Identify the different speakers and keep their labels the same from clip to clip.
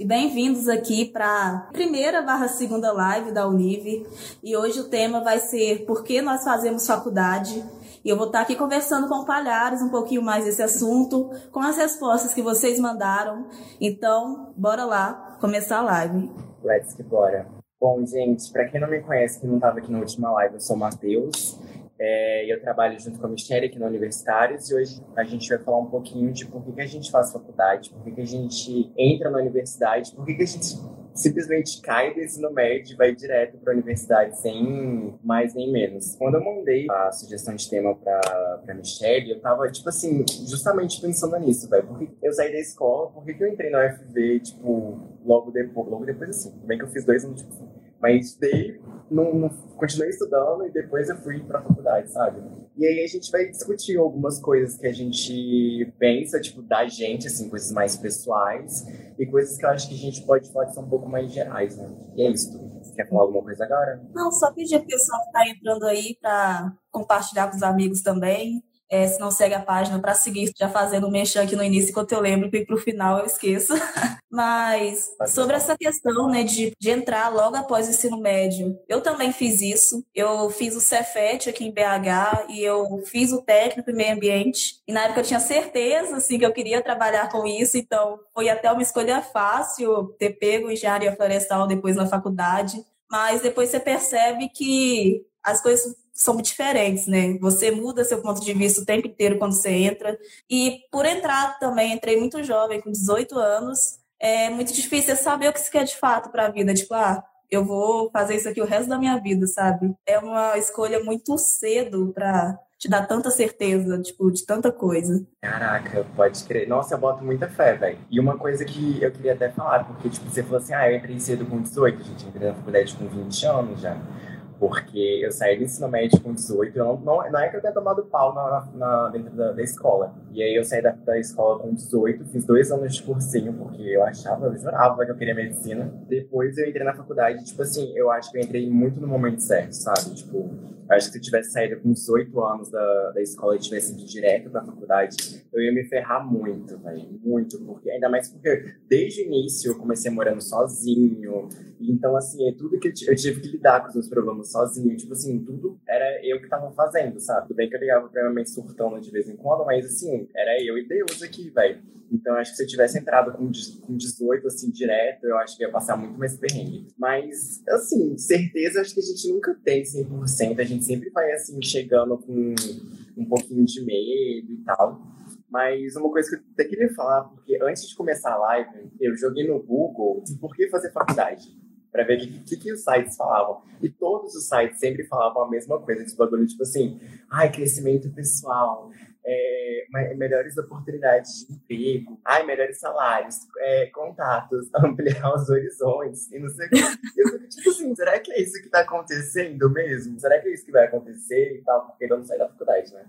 Speaker 1: e bem-vindos aqui para a primeira barra segunda live da Unive. E hoje o tema vai ser por que nós fazemos faculdade. E eu vou estar aqui conversando com Palhares um pouquinho mais desse assunto, com as respostas que vocês mandaram. Então, bora lá começar a live.
Speaker 2: Let's que bora. Bom, gente, para quem não me conhece, que não estava aqui na última live, eu sou o Matheus. É, eu trabalho junto com a Michelle aqui na Universitários e hoje a gente vai falar um pouquinho de por que, que a gente faz faculdade, por que, que a gente entra na universidade, por que, que a gente simplesmente cai do ensino médio e vai direto para a universidade sem mais nem menos. Quando eu mandei a sugestão de tema para para Michelle, eu tava tipo assim, justamente pensando nisso, velho. Porque eu saí da escola, por que, que eu entrei na UFV, tipo, logo depois, logo depois assim, bem que eu fiz dois anos, tipo. Mas daí não, não, continuei estudando e depois eu fui para a faculdade, sabe? E aí a gente vai discutir algumas coisas que a gente pensa, tipo, da gente, assim, coisas mais pessoais e coisas que eu acho que a gente pode falar que são um pouco mais gerais, né? E é isso. Você quer falar alguma coisa agora?
Speaker 1: Não, só pedir a pessoa que está entrando aí para compartilhar com os amigos também. É, se não segue a página para seguir, já fazendo o mexer aqui no início, enquanto eu lembro, que para o final eu esqueço. Mas sobre essa questão né, de, de entrar logo após o ensino médio, eu também fiz isso. Eu fiz o Cefet aqui em BH e eu fiz o técnico em meio ambiente. E na época eu tinha certeza assim, que eu queria trabalhar com isso, então foi até uma escolha fácil ter pego engenharia florestal depois na faculdade. Mas depois você percebe que as coisas são diferentes, né? Você muda seu ponto de vista o tempo inteiro quando você entra. E por entrar também, entrei muito jovem, com 18 anos, é muito difícil saber o que você quer de fato para a vida. Tipo, ah, eu vou fazer isso aqui o resto da minha vida, sabe? É uma escolha muito cedo para te dar tanta certeza, tipo, de tanta coisa.
Speaker 2: Caraca, pode crer. Nossa, eu boto muita fé, velho. E uma coisa que eu queria até falar, porque, tipo, você falou assim, ah, eu entrei cedo com 18, gente, entrei na faculdade com 20 anos já. Porque eu saí do ensino médio com 18, eu não, não, não é que eu tenha tomado pau na, na dentro da, da, escola. E aí eu saí da, da, escola com 18, fiz dois anos de cursinho, porque eu achava, eu jurava que eu queria medicina. Depois eu entrei na faculdade, tipo assim, eu acho que eu entrei muito no momento certo, sabe? Tipo, acho que se eu tivesse saído com 18 anos da, da escola e tivesse ido direto pra faculdade, eu ia me ferrar muito, velho. Muito, porque ainda mais porque desde o início eu comecei morando sozinho. Então, assim, é tudo que eu, eu tive que lidar com os meus problemas sozinho. Tipo assim, tudo era eu que tava fazendo, sabe? Tudo bem que eu ligava pra minha mãe surtando de vez em quando, mas assim, era eu e Deus aqui, velho. Então, acho que se eu tivesse entrado com, com 18, assim, direto, eu acho que ia passar muito mais perrengue. Mas, assim, certeza, acho que a gente nunca tem 100%. A gente sempre vai, assim, chegando com um pouquinho de medo e tal. Mas uma coisa que eu até queria falar, porque antes de começar a live, eu joguei no Google por que fazer faculdade para ver o que, que, que, os sites falavam. E todos os sites sempre falavam a mesma coisa, esse bagulho, tipo assim, ai, crescimento pessoal, é, melhores oportunidades de emprego, ai, melhores salários, é, contatos, ampliar os horizontes, e não sei o que. Eu fico tipo assim, será que é isso que tá acontecendo mesmo? Será que é isso que vai acontecer e tal? Porque não saí da faculdade, né?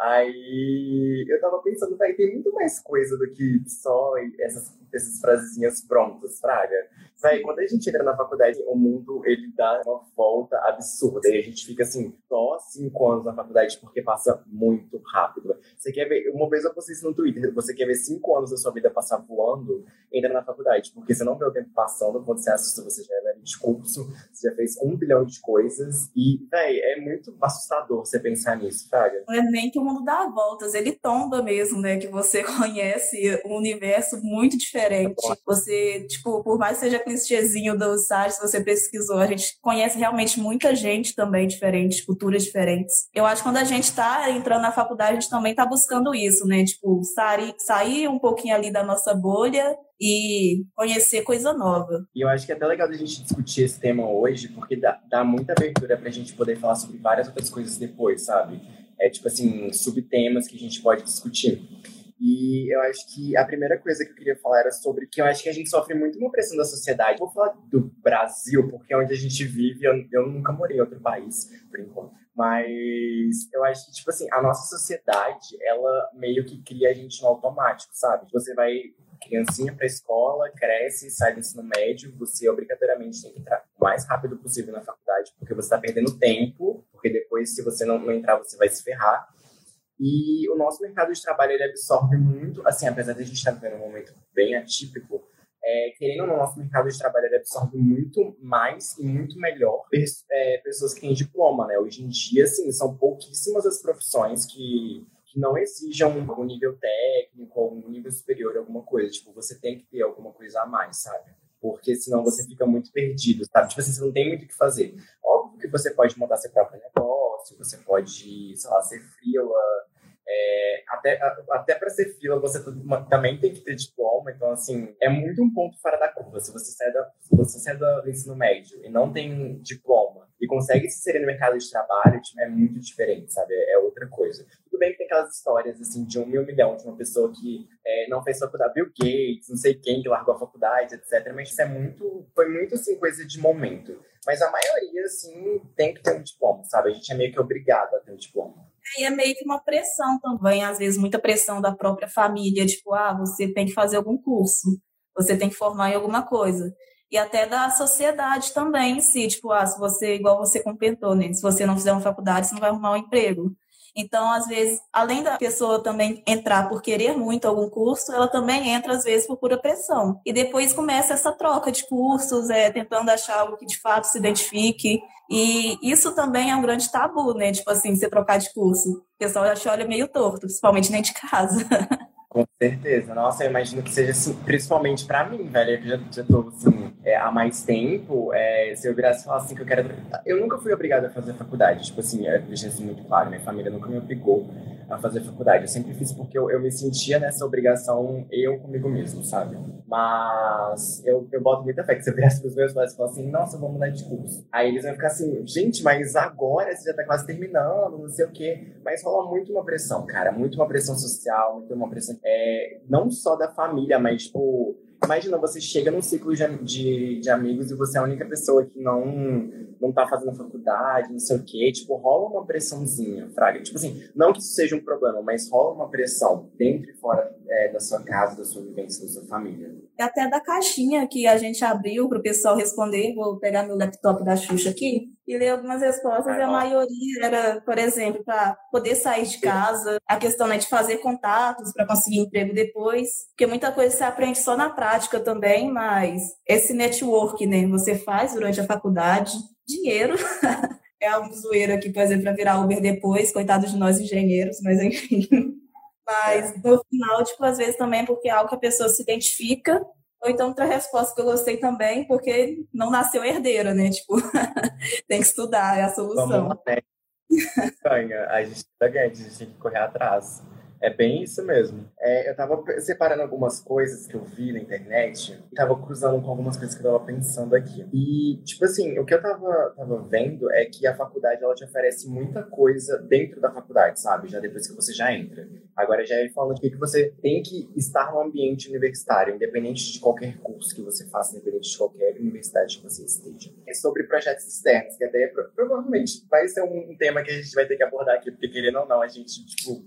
Speaker 2: Aí eu tava pensando, vai tem muito mais coisa do que só essas, essas frasezinhas prontas, Fraga. Véi, quando a gente entra na faculdade, o mundo ele dá uma volta absurda. E a gente fica assim, só cinco anos na faculdade porque passa muito rápido. Você quer ver, uma vez eu postei isso no Twitter, você quer ver cinco anos da sua vida passar voando, entra na faculdade, porque você não vê o tempo passando, quando você assusta, você já é velho de curso, você já fez um bilhão de coisas. E, véi, é muito assustador você pensar nisso, Fraga.
Speaker 1: Não é nem que o mundo dá voltas, ele tomba mesmo, né? Que você conhece um universo muito diferente. Você, tipo, por mais que seja clichêzinho do site, se você pesquisou, a gente conhece realmente muita gente também diferente, culturas diferentes. Eu acho que quando a gente está entrando na faculdade, a gente também está buscando isso, né? Tipo, sair, sair um pouquinho ali da nossa bolha e conhecer coisa nova.
Speaker 2: E eu acho que é até legal a gente discutir esse tema hoje, porque dá, dá muita abertura para a gente poder falar sobre várias outras coisas depois, sabe? É tipo assim, subtemas que a gente pode discutir. E eu acho que a primeira coisa que eu queria falar era sobre que eu acho que a gente sofre muito uma pressão da sociedade. Vou falar do Brasil, porque é onde a gente vive. Eu, eu nunca morei em outro país, por enquanto. Mas eu acho que, tipo assim, a nossa sociedade, ela meio que cria a gente no automático, sabe? Você vai criancinha para a escola, cresce, sai do ensino médio, você obrigatoriamente tem que entrar o mais rápido possível na faculdade, porque você está perdendo tempo, porque depois, se você não, entrar, você vai se ferrar. E o nosso mercado de trabalho ele absorve muito, assim, apesar de a gente estar vivendo um momento bem atípico, é, querendo ou não, nosso mercado de trabalho ele absorve muito mais e muito melhor é, pessoas que têm diploma, né? Hoje em dia, assim, são pouquíssimas as profissões que que não exijam um nível técnico ou um nível superior alguma coisa. Tipo, você tem que ter alguma coisa a mais, sabe? Porque senão você fica muito perdido, sabe? Tipo assim, você não tem muito o que fazer. Óbvio que você pode montar seu próprio negócio, você pode, sei lá, ser freela, é, até até para ser fila você também tem que ter diploma, então assim é muito um ponto fora da curva. Se você sai da você sai do ensino médio e não tem diploma e consegue se inserir no mercado de trabalho, é muito diferente, sabe? É outra coisa. Bem que tem aquelas histórias assim de um mil milhão de uma pessoa que é, não fez faculdade, Bill Gates, não sei quem que largou a faculdade, etc. Mas isso é muito, foi muito assim coisa de momento. Mas a maioria assim tem que ter um diploma, sabe? A gente é meio que obrigado a ter um diploma.
Speaker 1: E é meio que uma pressão também, às vezes muita pressão da própria família, tipo, ah, você tem que fazer algum curso, você tem que formar em alguma coisa. E até da sociedade também si, tipo, ah, se você, igual você comentou, né? Se você não fizer uma faculdade, você não vai arrumar um emprego. Então, às vezes, além da pessoa também entrar por querer muito algum curso, ela também entra, às vezes, por pura pressão. E depois começa essa troca de cursos, é, tentando achar algo que de fato se identifique. E isso também é um grande tabu, né? Tipo assim, você trocar de curso. O pessoal já te olha meio torto, principalmente dentro de casa.
Speaker 2: Com certeza. Nossa, eu imagino que seja assim, principalmente pra mim, velho. Eu já, já tô assim, é, há mais tempo. É, se eu virasse e falar assim que eu quero. Eu nunca fui obrigado a fazer faculdade. Tipo assim, eu deixei isso muito claro. Minha família nunca me obrigou a fazer faculdade. Eu sempre fiz porque eu, eu me sentia nessa obrigação eu comigo mesmo, sabe? Mas eu, eu boto muita fé que se eu virasse pros meus pais e assim, nossa, vamos mudar de curso. Aí eles vão ficar assim, gente, mas agora você já tá quase terminando, não sei o quê. Mas rola muito uma pressão, cara. Muito uma pressão social, muito uma pressão. É, não só da família, mas, tipo Imagina, você chega num ciclo de, de, de, amigos e você é a única pessoa que não, não tá fazendo faculdade, não sei o quê. Tipo, rola uma pressãozinha, Fraga. Tipo assim, não que isso seja um problema, mas rola uma pressão dentro e fora é, da sua casa, da sua vivência, da sua família.
Speaker 1: Até da caixinha que a gente abriu para o pessoal responder. Vou pegar meu laptop da Xuxa aqui e ler algumas respostas. e a maioria era, por exemplo, para poder sair de casa, a questão né, de fazer contatos para conseguir emprego depois. Porque muita coisa você aprende só na prática também, mas esse network, né, você faz durante a faculdade, dinheiro. é algo zoeiro aqui, por exemplo, para virar Uber depois, coitado de nós engenheiros, mas enfim. Mas no final, tipo, às vezes também é porque é algo que a pessoa se identifica, ou então outra resposta que eu gostei também, porque não nasceu herdeira, né? Tipo, tem que estudar, é a solução. Vamos né?
Speaker 2: A gente tá ganhando, a gente tem que correr atrás. É bem isso mesmo. É, eu tava separando algumas coisas que eu vi na internet e tava cruzando com algumas coisas que eu tava pensando aqui. E, tipo assim, o que eu tava, tava vendo é que a faculdade, ela te oferece muita coisa dentro da faculdade, sabe? Já depois que você já entra. Agora já ele falando que você tem que estar no ambiente universitário, independente de qualquer curso que você faça, independente de qualquer universidade que você esteja. É sobre projetos externos, que até provavelmente vai ser um tema que a gente vai ter que abordar aqui, porque querendo ou não, a gente, tipo,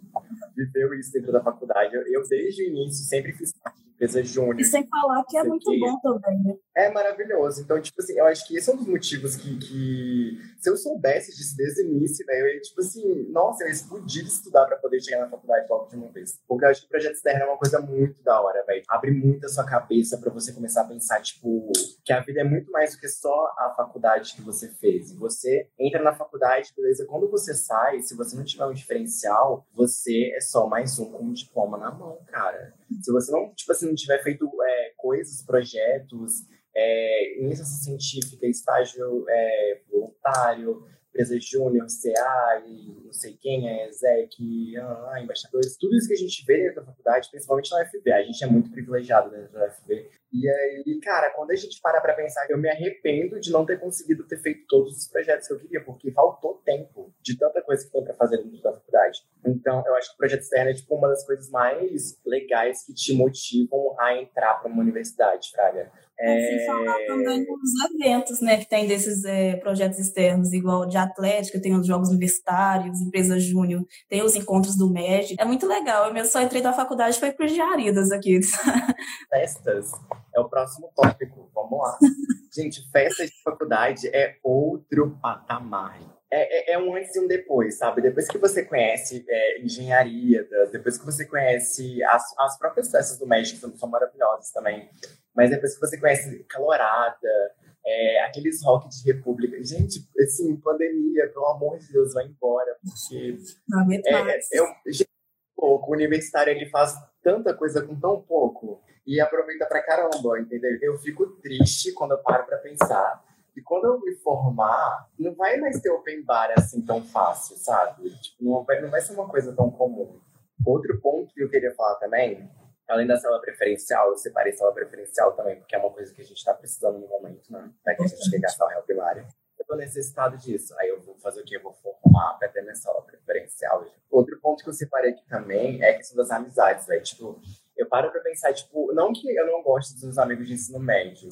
Speaker 2: viveu isso dentro da faculdade. Eu, eu desde o início, sempre fiz parte de empresa júnior.
Speaker 1: E sem falar que é muito que... bom também, né?
Speaker 2: É maravilhoso. Então, tipo assim, eu acho que esse é um dos motivos que, que se eu soubesse disso desde o início, velho, eu ia, tipo assim, nossa, eu ia explodir de estudar para poder chegar na faculdade logo de uma vez. Porque eu acho que o projeto externo é uma coisa muito da hora, velho. Abre muito a sua cabeça para você começar a pensar, tipo, que a vida é muito mais do que só a faculdade que você fez. Você entra na faculdade, beleza, quando você sai, se você não tiver um diferencial, você é só mais um com um diploma na mão, cara. Se você não, tipo assim, não tiver feito é, coisas, projetos, é, científica, estágio é, voluntário, empresa júnior, CA e não sei quem, é ESEC, ah, embaixadores, tudo isso que a gente vê dentro da faculdade, principalmente na UFB, a gente é muito privilegiado dentro da UFB. E aí, cara, quando a gente para pra pensar, eu me arrependo de não ter conseguido ter feito todos os projetos que eu queria, porque faltou tempo de tanta coisa que tem pra fazer dentro da faculdade. Então, eu acho que o projeto externo é, tipo, uma das coisas mais legais que te motivam a entrar pra uma universidade, Fraga.
Speaker 1: É... Sem falar também dos eventos, né, que tem desses é, projetos externos, igual de atlética, tem os jogos universitários, empresa júnior, tem os encontros do MED. É muito legal. Eu só entrei da faculdade foi por Jaridas aqui.
Speaker 2: Festas é o próximo tópico. Vamos lá. Gente, festas de faculdade é outro patamar. É, é, é, um antes e um depois, sabe? Depois que você conhece é, engenharia, depois que você conhece as, as próprias festas do México, que são maravilhosas também, Mas depois que você conhece Calorada, é, aqueles rock de República. Gente, assim, pandemia, pelo amor de Deus, vai embora, porque.
Speaker 1: Não é, é,
Speaker 2: é, gente, pouco, o universitário ele faz tanta coisa com tão pouco e aproveita pra caramba, entendeu? Eu fico triste quando eu paro pra pensar. E quando eu me formar, não vai mais ter open bar assim tão fácil, sabe? Tipo, não, vai, não vai ser uma coisa tão comum. Outro ponto que eu queria falar também além da sala preferencial, eu separei sala preferencial também, porque é uma coisa que a gente está precisando no momento, né? Para que a gente chegar a sala primária. Eu tô necessitado disso. Aí eu vou fazer o quê? Eu vou formar ter minha sala preferencial. Outro ponto que eu separei aqui também é a questão das amizades, velho. Tipo, eu paro para pensar, tipo, não que eu não goste dos meus amigos de ensino médio,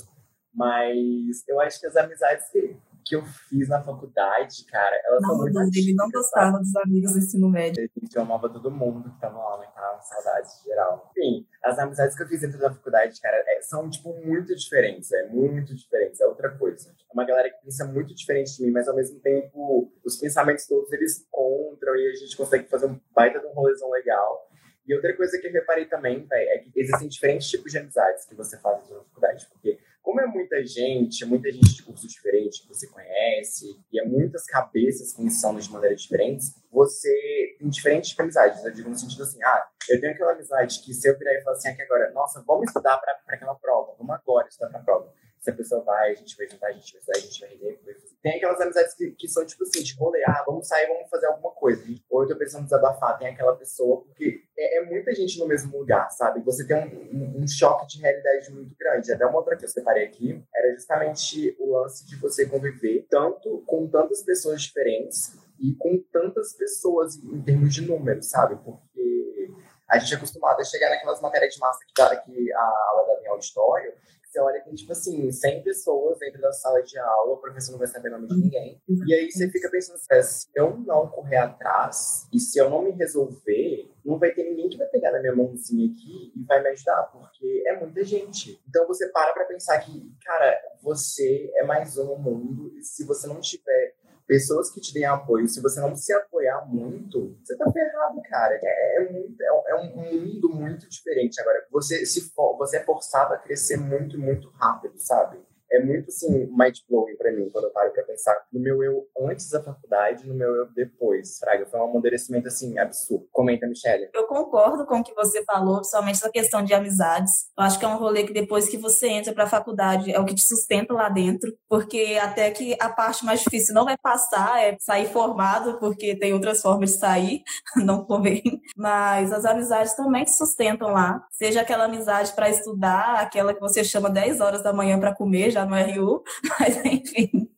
Speaker 2: mas eu acho que as amizades que que eu fiz na faculdade, cara, elas
Speaker 1: não,
Speaker 2: são muito
Speaker 1: antigas, Ele não gostava dos amigos do ensino médio.
Speaker 2: Gente amava todo mundo que tava lá, né? Tava saudades geral. Enfim, as amizades que eu fiz dentro da faculdade, cara, é, são, tipo, muito diferentes. É muito diferentes. É outra coisa. É uma galera que pensa muito diferente de mim, mas ao mesmo tempo, os pensamentos todos eles encontram e a gente consegue fazer um baita de um rolezão legal. E outra coisa que eu reparei também, véio, é que existem diferentes tipos de amizades que você faz dentro da faculdade. Porque como é muita gente, muita gente de curso diferente que você conhece, e é muitas cabeças pensando de maneiras diferentes, você tem diferentes amizades. Eu digo no sentido assim, ah, eu tenho aquela amizade que se eu virar e falar assim, aqui agora, nossa, vamos estudar para aquela prova, vamos agora estudar para a prova se a pessoa vai, a gente vai juntar, a gente vai estudar, a gente vai render. Tem aquelas amizades que, que são tipo assim, de rolê, ah, vamos sair, vamos fazer alguma coisa. Ou eu tô precisando desabafar, tem aquela pessoa, porque é, é, muita gente no mesmo lugar, sabe? Você tem um, um, um, choque de realidade muito grande. Até uma outra que eu separei aqui era justamente o lance de você conviver tanto com tantas pessoas diferentes e com tantas pessoas em termos de números, sabe? Porque a gente é acostumado a chegar naquelas matérias de massa que, tá, que a aula da minha auditório, você olha tem, tipo assim, 100 pessoas dentro da sala de aula, o professor não vai saber o nome de ninguém. E aí você fica pensando assim, se eu não correr atrás e se eu não me resolver, não vai ter ninguém que vai pegar na minha mãozinha aqui e vai me ajudar, porque é muita gente. Então você para pra pensar que, cara, você é mais um no mundo e se você não tiver pessoas que te deem apoio, se você não se apoiar muito, você tá ferrado, cara. É, é, muito, é, é um mundo muito diferente. Agora, você, se for, você é forçado a crescer muito, muito rápido, sabe? É muito assim, mind-blowing pra mim, quando eu paro pra pensar no meu eu antes da faculdade no meu eu depois, Fraga. Foi um amadurecimento, assim, absurdo. Comenta, Michelle.
Speaker 1: Eu concordo com o que você falou, principalmente essa questão de amizades. Eu acho que é um rolê que depois que você entra pra faculdade é o que te sustenta lá dentro, porque até que a parte mais difícil não vai passar, é sair formado, porque tem outras formas de sair, não convém. Mas as amizades também te sustentam lá. Seja aquela amizade para estudar, aquela que você chama 10 horas da manhã para comer, já no RU, mas enfim,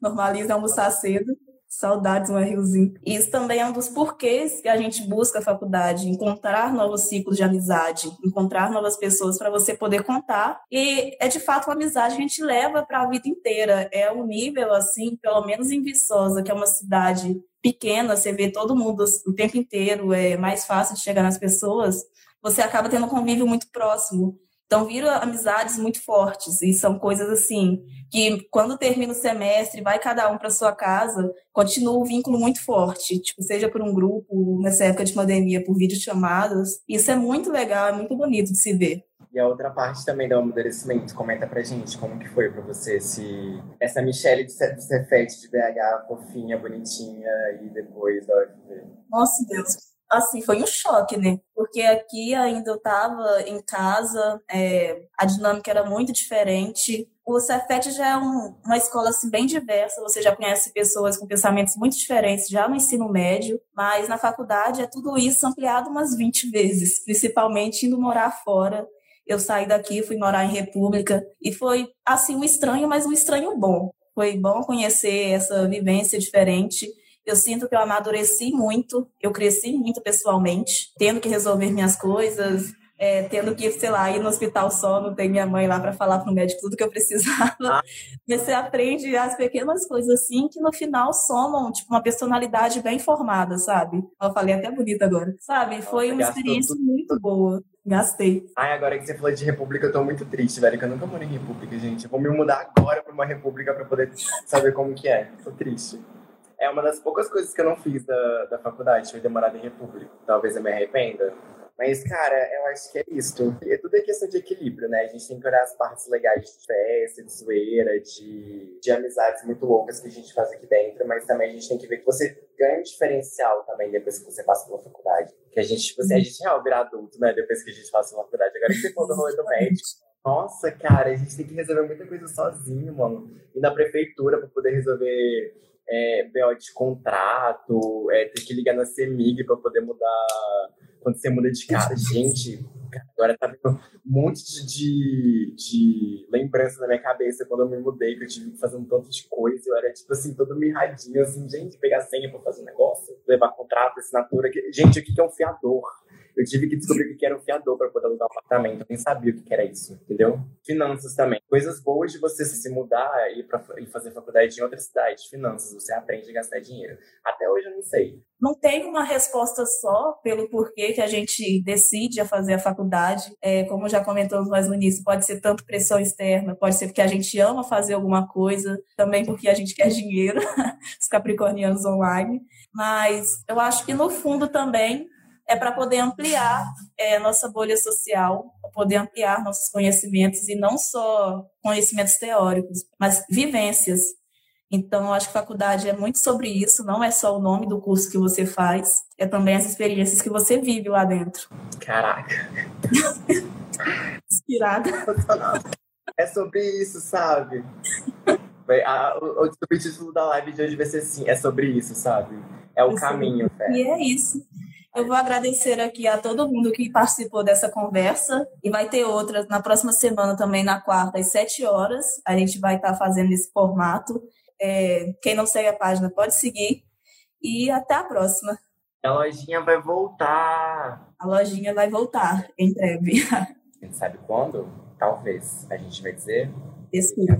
Speaker 1: normaliza almoçar cedo. Saudades no RUzinho. Isso também é um dos porquês que a gente busca a faculdade, encontrar novos ciclos de amizade, encontrar novas pessoas para você poder contar. E é de fato uma amizade que a gente leva para a vida inteira. É um nível, assim, pelo menos em Viçosa, que é uma cidade pequena, você vê todo mundo o tempo inteiro, é mais fácil de chegar nas pessoas, você acaba tendo um convívio muito próximo. Então viram amizades muito fortes e são coisas assim que quando termina o semestre, vai cada um para sua casa, continua o vínculo muito forte, tipo, seja por um grupo, nessa época de pandemia, por videochamadas. Isso é muito legal, é muito bonito de se ver.
Speaker 2: E a outra parte também do amadurecimento, comenta pra gente como que foi pra você se essa Michelle de Cefete de BH, fofinha, bonitinha, e depois da UFV.
Speaker 1: Nossa, Deus assim, foi um choque, né? Porque aqui ainda eu estava em casa, é, a dinâmica era muito diferente. O Cefet já é um, uma escola assim, bem diversa, você já conhece pessoas com pensamentos muito diferentes já no ensino médio, mas na faculdade é tudo isso ampliado umas 20 vezes, principalmente indo morar fora. Eu saí daqui, fui morar em República, e foi assim um estranho, mas um estranho bom. Foi bom conhecer essa vivência diferente eu sinto que eu amadureci muito, eu cresci muito pessoalmente, tendo que resolver minhas coisas, é, tendo que, sei lá, ir no hospital só, não tem minha mãe lá para falar para o médico tudo que eu precisava. Ah. Você aprende as pequenas coisas assim que no final somam, tipo, uma personalidade bem formada, sabe? Eu falei até bonito agora. Sabe? Foi uma experiência tudo. muito boa. Gastei.
Speaker 2: Ai, agora que você falou de república, eu tô muito triste, velho, que eu nunca morei em república, gente. Eu vou me mudar agora para uma república para poder saber como que é. Tô triste é uma das poucas coisas que eu não fiz da, da faculdade, foi demorada em república. Talvez eu me arrependa. Mas, cara, eu acho que é isso. É tudo é questão de equilíbrio, né? A gente tem que olhar as partes legais de festa, de zoeira, de, de amizades muito loucas que a gente faz aqui dentro, mas também a gente tem que ver que você ganha um diferencial também depois que você passa pela faculdade. Que a gente, tipo assim, a gente é virar adulto, né? Depois que a gente passa pela faculdade. Agora que você for do rolê do médico. Nossa, cara, a gente tem que resolver muita coisa sozinho, mano. Ir na prefeitura pra poder resolver é, BO de contrato, é, ter que ligar na CEMIG para poder mudar quando você muda de casa. Gente, agora tá vindo um monte de, de, lembrança na minha cabeça quando eu me mudei, que eu tive que fazer um tanto de coisa. Eu era, tipo assim, todo mirradinho, assim, gente, pegar senha pra fazer um negócio, levar contrato, assinatura. Gente, o que é um fiador? Eu tive que descobrir o que era um fiador para poder alugar um apartamento. Eu nem sabia o que era isso, entendeu? Finanças também. Coisas boas de você se mudar e, pra, e fazer faculdade em outra cidade. Finanças, você aprende a gastar dinheiro. Até hoje eu não sei.
Speaker 1: Não tem uma resposta só pelo porquê que a gente decide a fazer a faculdade. É, como já comentamos mais no início, pode ser tanto pressão externa, pode ser porque a gente ama fazer alguma coisa, também porque a gente quer dinheiro, os capricornianos online. Mas eu acho que no fundo também é para poder ampliar é, nossa bolha social, poder ampliar nossos conhecimentos e não só conhecimentos teóricos, mas vivências. Então, acho que faculdade é muito sobre isso, não é só o nome do curso que você faz, é também as experiências que você vive lá dentro.
Speaker 2: Caraca.
Speaker 1: Inspirada.
Speaker 2: É sobre isso, sabe? o, o subtítulo da live de hoje vai ser assim, é sobre isso, sabe? É o é caminho,
Speaker 1: fé. E é isso. Eu vou agradecer aqui a todo mundo que participou dessa conversa e vai ter outras na próxima semana também, na quarta, às sete horas. A gente vai estar fazendo esse formato. É, quem não segue a página pode seguir. E até a próxima.
Speaker 2: A lojinha vai voltar.
Speaker 1: A lojinha vai voltar em breve.
Speaker 2: A gente sabe quando? Talvez. A gente vai dizer.
Speaker 1: Desculpa.